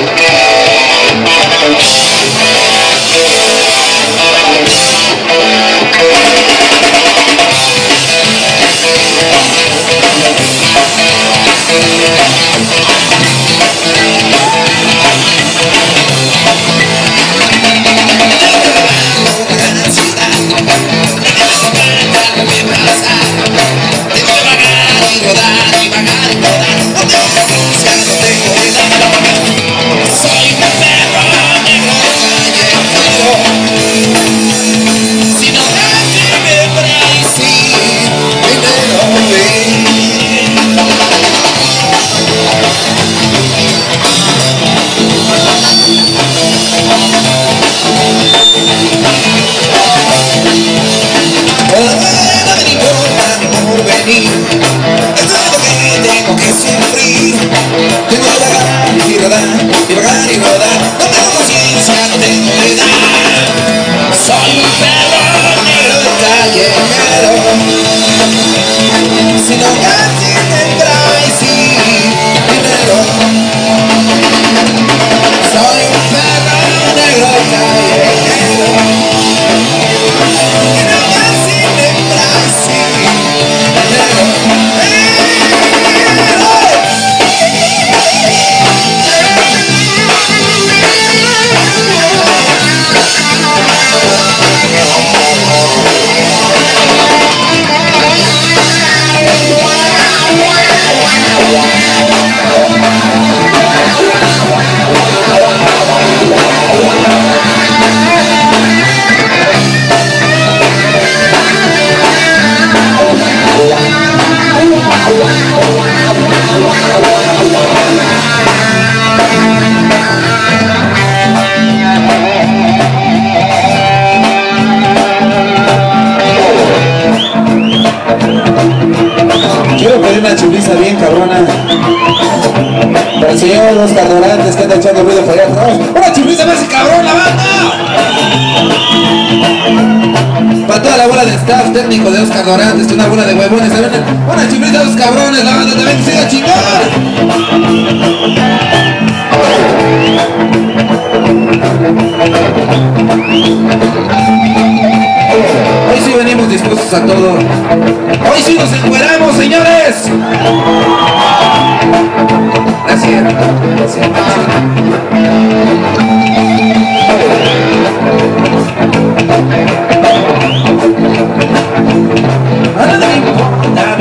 Amen. Quiero pedir una chuliza bien cabrona. Para el señor Oscar Dorantes que anda echando ruido por allá. ¡Una chuliza más cabrón la banda! La bola de staff técnico de Oscar Dorantes, una bola de huevones. ¿saben? Una chuliza a los cabrones, la banda también que siga chingón. Hoy sí venimos dispuestos a todo. Hoy sí nos encueramos, señores. Gracias. Gracias. Another thing